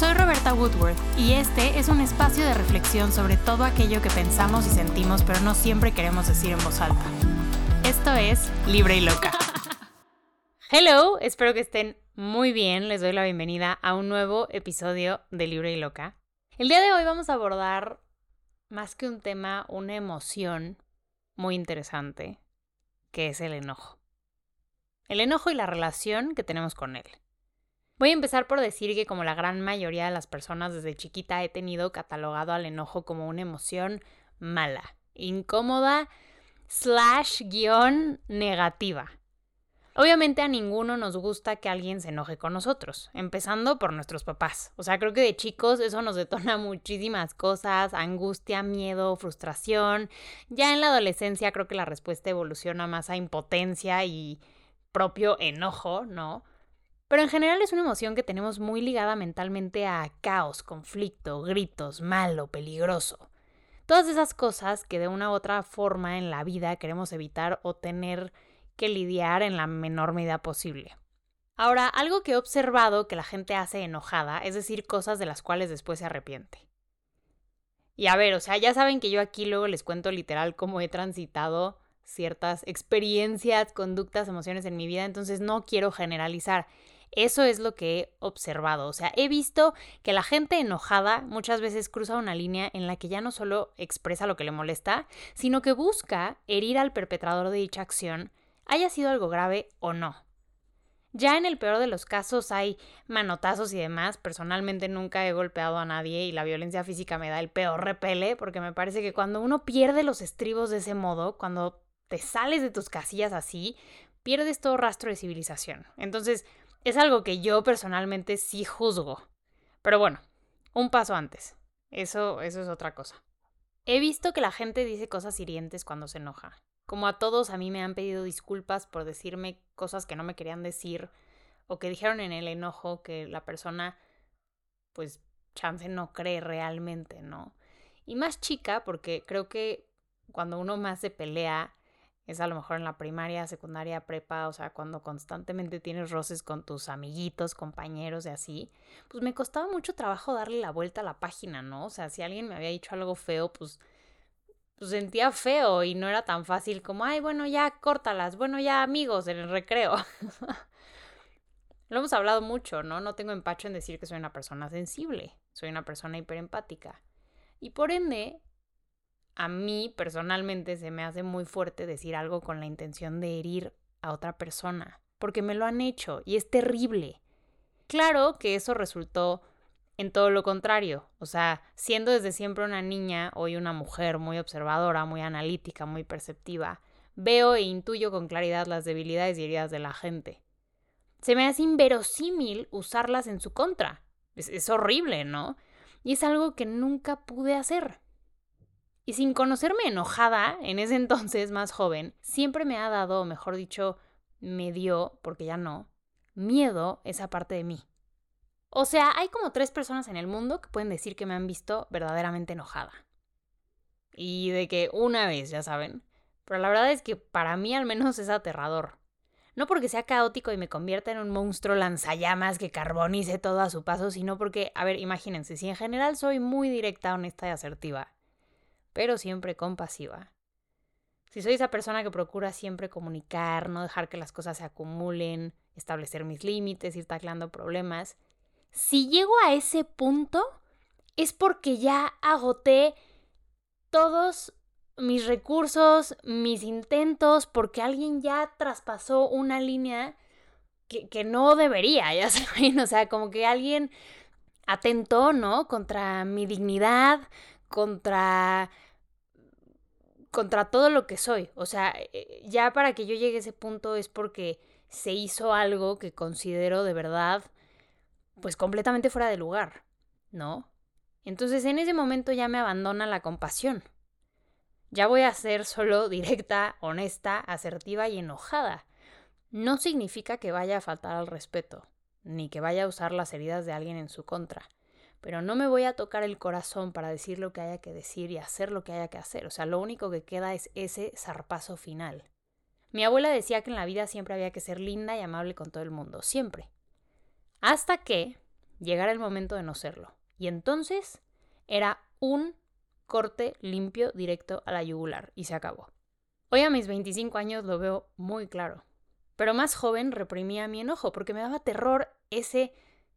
Soy Roberta Woodworth y este es un espacio de reflexión sobre todo aquello que pensamos y sentimos pero no siempre queremos decir en voz alta. Esto es Libre y Loca. Hello, espero que estén muy bien. Les doy la bienvenida a un nuevo episodio de Libre y Loca. El día de hoy vamos a abordar más que un tema, una emoción muy interesante, que es el enojo. El enojo y la relación que tenemos con él. Voy a empezar por decir que como la gran mayoría de las personas desde chiquita he tenido catalogado al enojo como una emoción mala, incómoda, slash guion negativa. Obviamente a ninguno nos gusta que alguien se enoje con nosotros, empezando por nuestros papás. O sea, creo que de chicos eso nos detona muchísimas cosas, angustia, miedo, frustración. Ya en la adolescencia creo que la respuesta evoluciona más a impotencia y propio enojo, ¿no? Pero en general es una emoción que tenemos muy ligada mentalmente a caos, conflicto, gritos, malo, peligroso. Todas esas cosas que de una u otra forma en la vida queremos evitar o tener que lidiar en la menor medida posible. Ahora, algo que he observado que la gente hace enojada es decir cosas de las cuales después se arrepiente. Y a ver, o sea, ya saben que yo aquí luego les cuento literal cómo he transitado ciertas experiencias, conductas, emociones en mi vida, entonces no quiero generalizar. Eso es lo que he observado. O sea, he visto que la gente enojada muchas veces cruza una línea en la que ya no solo expresa lo que le molesta, sino que busca herir al perpetrador de dicha acción haya sido algo grave o no. Ya en el peor de los casos hay manotazos y demás. Personalmente nunca he golpeado a nadie y la violencia física me da el peor repele porque me parece que cuando uno pierde los estribos de ese modo, cuando te sales de tus casillas así, pierdes todo rastro de civilización. Entonces, es algo que yo personalmente sí juzgo. Pero bueno, un paso antes. Eso, eso es otra cosa. He visto que la gente dice cosas hirientes cuando se enoja. Como a todos, a mí me han pedido disculpas por decirme cosas que no me querían decir o que dijeron en el enojo que la persona, pues, chance no cree realmente, ¿no? Y más chica, porque creo que cuando uno más se pelea es a lo mejor en la primaria, secundaria, prepa, o sea, cuando constantemente tienes roces con tus amiguitos, compañeros y así, pues me costaba mucho trabajo darle la vuelta a la página, ¿no? O sea, si alguien me había dicho algo feo, pues pues sentía feo y no era tan fácil como, ay, bueno, ya córtalas, bueno, ya amigos en el recreo. Lo hemos hablado mucho, ¿no? No tengo empacho en decir que soy una persona sensible, soy una persona hiperempática. Y por ende, a mí personalmente se me hace muy fuerte decir algo con la intención de herir a otra persona, porque me lo han hecho y es terrible. Claro que eso resultó en todo lo contrario. O sea, siendo desde siempre una niña, hoy una mujer muy observadora, muy analítica, muy perceptiva, veo e intuyo con claridad las debilidades y heridas de la gente. Se me hace inverosímil usarlas en su contra. Es, es horrible, ¿no? Y es algo que nunca pude hacer. Y sin conocerme enojada, en ese entonces más joven, siempre me ha dado, o mejor dicho, me dio, porque ya no, miedo esa parte de mí. O sea, hay como tres personas en el mundo que pueden decir que me han visto verdaderamente enojada. Y de que una vez, ya saben. Pero la verdad es que para mí al menos es aterrador. No porque sea caótico y me convierta en un monstruo lanzallamas que carbonice todo a su paso, sino porque, a ver, imagínense, si en general soy muy directa, honesta y asertiva, pero siempre compasiva. Si soy esa persona que procura siempre comunicar, no dejar que las cosas se acumulen, establecer mis límites, ir taclando problemas, si llego a ese punto, es porque ya agoté todos mis recursos, mis intentos, porque alguien ya traspasó una línea que, no debería, ya saben, o sea, como que alguien atentó, ¿no? Contra mi dignidad, contra contra todo lo que soy. O sea, eh, ya para que yo llegue a ese punto es porque se hizo algo que considero de verdad pues completamente fuera de lugar, ¿no? Entonces en ese momento ya me abandona la compasión. Ya voy a ser solo directa, honesta, asertiva y enojada. No significa que vaya a faltar al respeto, ni que vaya a usar las heridas de alguien en su contra, pero no me voy a tocar el corazón para decir lo que haya que decir y hacer lo que haya que hacer. O sea, lo único que queda es ese zarpazo final. Mi abuela decía que en la vida siempre había que ser linda y amable con todo el mundo, siempre. Hasta que llegara el momento de no serlo. Y entonces era un corte limpio directo a la yugular y se acabó. Hoy a mis 25 años lo veo muy claro. Pero más joven reprimía mi enojo porque me daba terror ese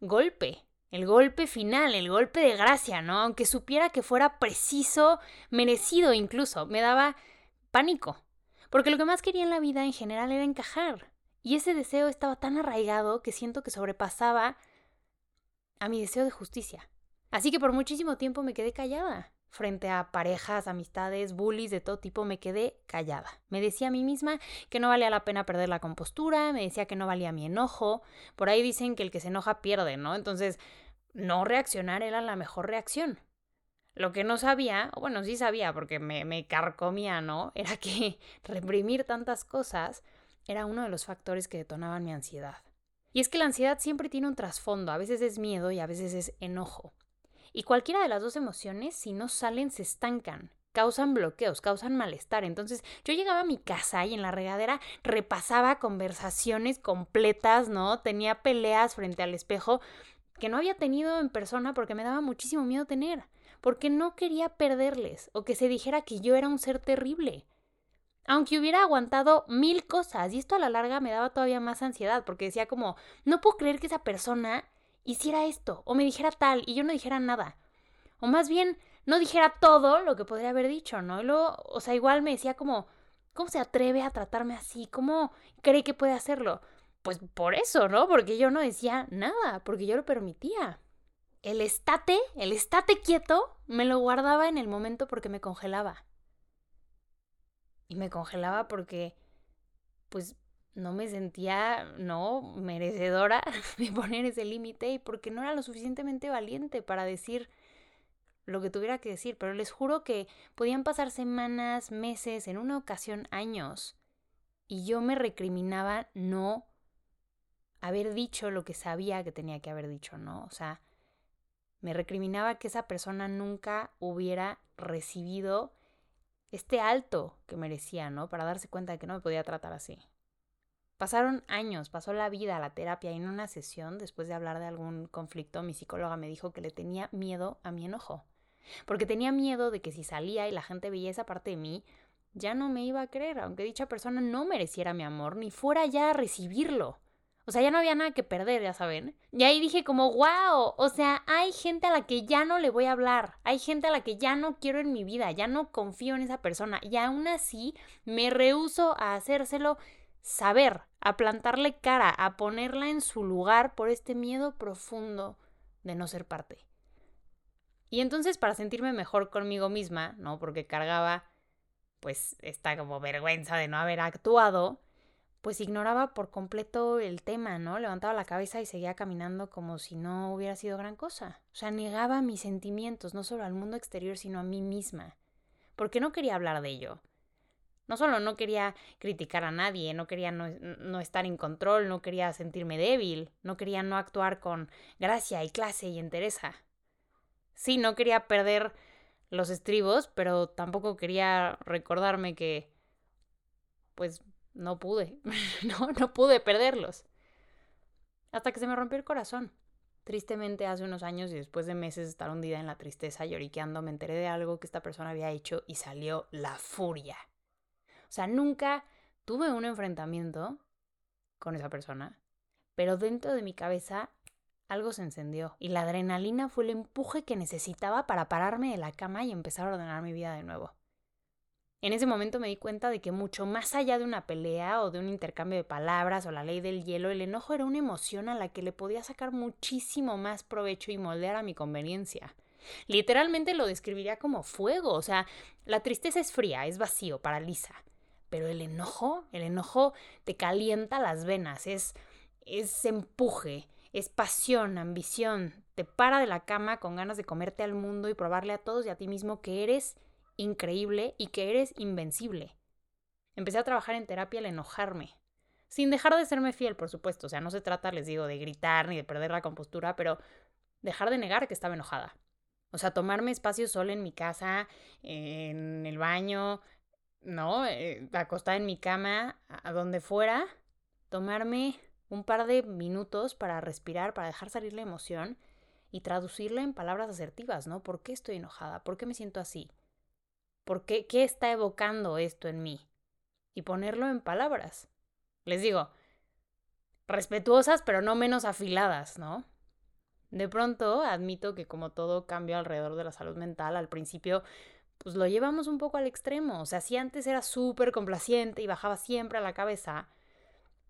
golpe, el golpe final, el golpe de gracia, ¿no? Aunque supiera que fuera preciso, merecido incluso, me daba pánico. Porque lo que más quería en la vida en general era encajar. Y ese deseo estaba tan arraigado que siento que sobrepasaba a mi deseo de justicia. Así que por muchísimo tiempo me quedé callada. Frente a parejas, amistades, bullies de todo tipo, me quedé callada. Me decía a mí misma que no valía la pena perder la compostura, me decía que no valía mi enojo. Por ahí dicen que el que se enoja pierde, ¿no? Entonces, no reaccionar era la mejor reacción. Lo que no sabía, bueno, sí sabía porque me, me carcomía, ¿no? Era que reprimir tantas cosas era uno de los factores que detonaban mi ansiedad. Y es que la ansiedad siempre tiene un trasfondo, a veces es miedo y a veces es enojo. Y cualquiera de las dos emociones, si no salen, se estancan, causan bloqueos, causan malestar. Entonces yo llegaba a mi casa y en la regadera repasaba conversaciones completas, ¿no? Tenía peleas frente al espejo que no había tenido en persona porque me daba muchísimo miedo tener, porque no quería perderles o que se dijera que yo era un ser terrible aunque hubiera aguantado mil cosas. Y esto a la larga me daba todavía más ansiedad, porque decía como, no puedo creer que esa persona hiciera esto, o me dijera tal, y yo no dijera nada. O más bien, no dijera todo lo que podría haber dicho, ¿no? Luego, o sea, igual me decía como, ¿cómo se atreve a tratarme así? ¿Cómo cree que puede hacerlo? Pues por eso, ¿no? Porque yo no decía nada, porque yo lo permitía. El estate, el estate quieto, me lo guardaba en el momento porque me congelaba y me congelaba porque pues no me sentía, no, merecedora de poner ese límite y porque no era lo suficientemente valiente para decir lo que tuviera que decir, pero les juro que podían pasar semanas, meses, en una ocasión años, y yo me recriminaba no haber dicho lo que sabía que tenía que haber dicho, ¿no? O sea, me recriminaba que esa persona nunca hubiera recibido este alto que merecía, ¿no? Para darse cuenta de que no me podía tratar así. Pasaron años, pasó la vida, la terapia y en una sesión, después de hablar de algún conflicto, mi psicóloga me dijo que le tenía miedo a mi enojo. Porque tenía miedo de que si salía y la gente veía esa parte de mí, ya no me iba a creer, aunque dicha persona no mereciera mi amor, ni fuera ya a recibirlo. O sea, ya no había nada que perder, ya saben. Y ahí dije como, wow, o sea, hay gente a la que ya no le voy a hablar, hay gente a la que ya no quiero en mi vida, ya no confío en esa persona y aún así me rehuso a hacérselo saber, a plantarle cara, a ponerla en su lugar por este miedo profundo de no ser parte. Y entonces para sentirme mejor conmigo misma, ¿no? Porque cargaba pues esta como vergüenza de no haber actuado, pues ignoraba por completo el tema, ¿no? Levantaba la cabeza y seguía caminando como si no hubiera sido gran cosa. O sea, negaba mis sentimientos, no solo al mundo exterior, sino a mí misma. Porque no quería hablar de ello. No solo no quería criticar a nadie, no quería no, no, estar en control, no quería sentirme débil, no quería no actuar con gracia y clase y entereza. Sí, no quería perder los estribos, pero tampoco quería recordarme que, pues, no pude, no, no pude perderlos. Hasta que se me rompió el corazón. Tristemente hace unos años y después de meses de estar hundida en la tristeza lloriqueando, me enteré de algo que esta persona había hecho y salió la furia. O sea, nunca tuve un enfrentamiento con esa persona, pero dentro de mi cabeza algo se encendió y la adrenalina fue el empuje que necesitaba para pararme de la cama y empezar a ordenar mi vida de nuevo. En ese momento me di cuenta de que mucho más allá de una pelea o de un intercambio de palabras o la ley del hielo, el enojo era una emoción a la que le podía sacar muchísimo más provecho y moldear a mi conveniencia. Literalmente lo describiría como fuego, o sea, la tristeza es fría, es vacío, paraliza, pero el enojo, el enojo te calienta las venas, es es empuje, es pasión, ambición, te para de la cama con ganas de comerte al mundo y probarle a todos y a ti mismo que eres increíble y que eres invencible. Empecé a trabajar en terapia al enojarme, sin dejar de serme fiel, por supuesto. O sea, no se trata, les digo, de gritar ni de perder la compostura, pero dejar de negar que estaba enojada. O sea, tomarme espacio solo en mi casa, en el baño, ¿no? Eh, acostada en mi cama, a donde fuera, tomarme un par de minutos para respirar, para dejar salir la emoción y traducirla en palabras asertivas, ¿no? ¿Por qué estoy enojada? ¿Por qué me siento así? ¿Por qué, qué está evocando esto en mí? Y ponerlo en palabras. Les digo, respetuosas pero no menos afiladas, ¿no? De pronto, admito que como todo cambio alrededor de la salud mental, al principio pues lo llevamos un poco al extremo. O sea, si antes era súper complaciente y bajaba siempre a la cabeza,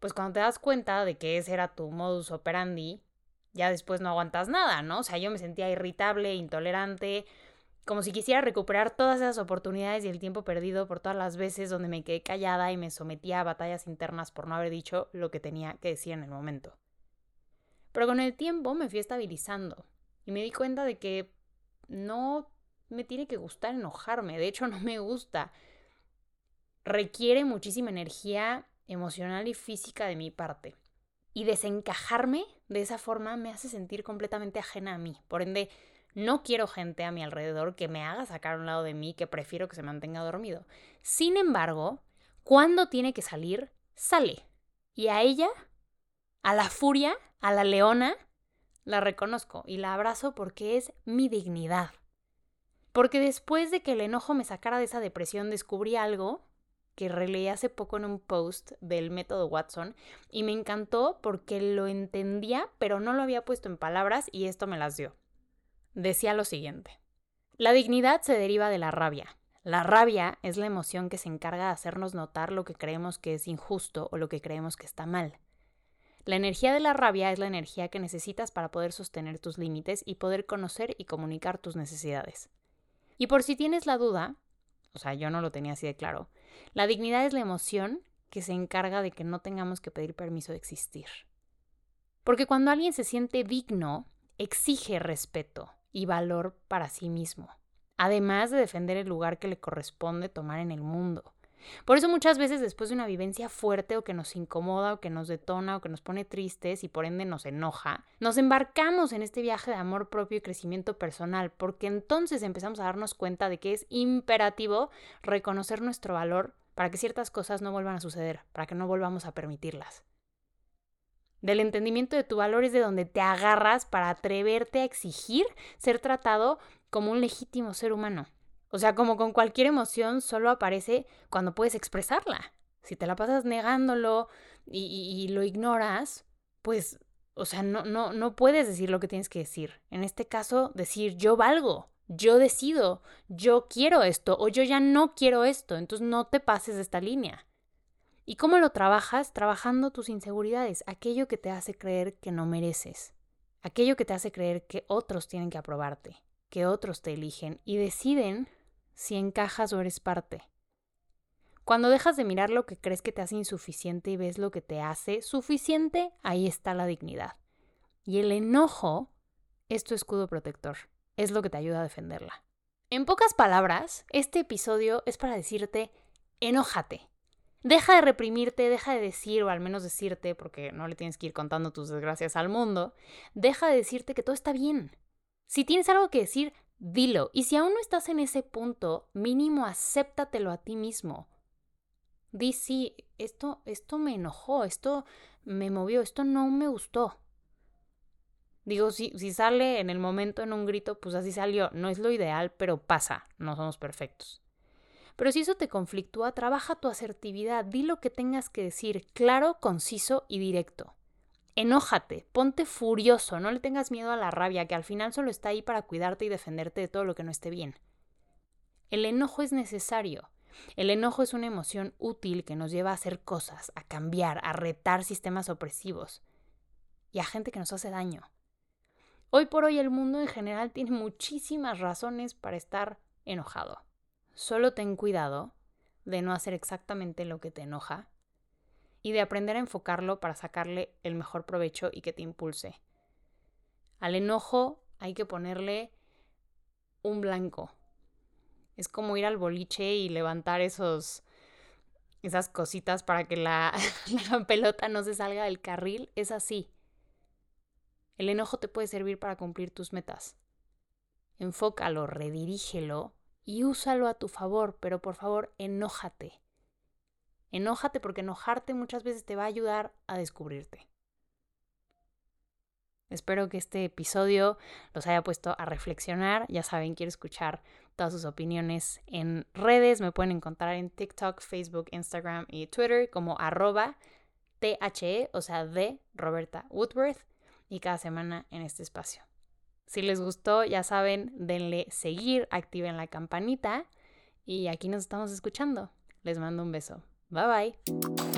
pues cuando te das cuenta de que ese era tu modus operandi, ya después no aguantas nada, ¿no? O sea, yo me sentía irritable, intolerante, como si quisiera recuperar todas esas oportunidades y el tiempo perdido por todas las veces donde me quedé callada y me sometía a batallas internas por no haber dicho lo que tenía que decir en el momento. Pero con el tiempo me fui estabilizando y me di cuenta de que no me tiene que gustar enojarme, de hecho no me gusta. Requiere muchísima energía emocional y física de mi parte. Y desencajarme de esa forma me hace sentir completamente ajena a mí. Por ende, no quiero gente a mi alrededor que me haga sacar un lado de mí que prefiero que se mantenga dormido. Sin embargo, cuando tiene que salir, sale. Y a ella, a la furia, a la leona, la reconozco y la abrazo porque es mi dignidad. Porque después de que el enojo me sacara de esa depresión, descubrí algo que releí hace poco en un post del método Watson y me encantó porque lo entendía, pero no lo había puesto en palabras y esto me las dio. Decía lo siguiente. La dignidad se deriva de la rabia. La rabia es la emoción que se encarga de hacernos notar lo que creemos que es injusto o lo que creemos que está mal. La energía de la rabia es la energía que necesitas para poder sostener tus límites y poder conocer y comunicar tus necesidades. Y por si tienes la duda, o sea, yo no lo tenía así de claro, la dignidad es la emoción que se encarga de que no tengamos que pedir permiso de existir. Porque cuando alguien se siente digno, exige respeto y valor para sí mismo, además de defender el lugar que le corresponde tomar en el mundo. Por eso muchas veces después de una vivencia fuerte o que nos incomoda o que nos detona o que nos pone tristes y por ende nos enoja, nos embarcamos en este viaje de amor propio y crecimiento personal porque entonces empezamos a darnos cuenta de que es imperativo reconocer nuestro valor para que ciertas cosas no vuelvan a suceder, para que no volvamos a permitirlas. Del entendimiento de tu valor es de donde te agarras para atreverte a exigir ser tratado como un legítimo ser humano. O sea, como con cualquier emoción, solo aparece cuando puedes expresarla. Si te la pasas negándolo y, lo ignoras, pues, o sea, no, no, no puedes decir lo que tienes que decir. En este caso, decir yo valgo, yo decido, yo quiero esto o yo ya no quiero esto, entonces no te pases de esta línea. ¿Y cómo lo trabajas? Trabajando tus inseguridades, aquello que te hace creer que no mereces, aquello que te hace creer que otros tienen que aprobarte, que otros te eligen y deciden si encajas o eres parte. Cuando dejas de mirar lo que crees que te hace insuficiente y ves lo que te hace suficiente, ahí está la dignidad. Y el enojo es tu escudo protector, es lo que te ayuda a defenderla. En pocas palabras, este episodio es para decirte, enójate. Deja de reprimirte, deja de decir, o al menos decirte, porque no le tienes que ir contando tus desgracias al mundo, deja de decirte que todo está bien. Si tienes algo que decir, dilo. Y si aún no estás en ese punto, mínimo acéptatelo a ti mismo. Di sí, esto, esto me enojó, esto me movió, esto no me gustó. Digo, si, si sale en el momento en un grito, pues así salió. No es lo ideal, pero pasa, no somos perfectos. Pero si eso te conflictúa, trabaja tu asertividad, di lo que tengas que decir, claro, conciso y directo. Enójate, ponte furioso, no le tengas miedo a la rabia, que al final solo está ahí para cuidarte y defenderte de todo lo que no esté bien. El enojo es necesario. El enojo es una emoción útil que nos lleva a hacer cosas, a cambiar, a retar sistemas opresivos y a gente que nos hace daño. Hoy por hoy el mundo en general tiene muchísimas razones para estar enojado. Solo ten cuidado de no hacer exactamente lo que te enoja y de aprender a enfocarlo para sacarle el mejor provecho y que te impulse. Al enojo hay que ponerle un blanco. Es como ir al boliche y levantar esos esas cositas para que la, la pelota no se salga del carril. Es así. El enojo te puede servir para cumplir tus metas. Enfócalo, redirígelo y úsalo a tu favor, pero por favor, enójate. Enójate porque enojarte muchas veces te va a ayudar a descubrirte. Espero que este episodio los haya puesto a reflexionar. Ya saben, quiero escuchar todas sus opiniones en redes. Me pueden encontrar en TikTok, Facebook, Instagram y Twitter como arroba THE, o sea, de Roberta Woodworth, y cada semana en este espacio. Si les gustó, ya saben, denle seguir, activen la campanita y aquí nos estamos escuchando. Les mando un beso. Bye bye.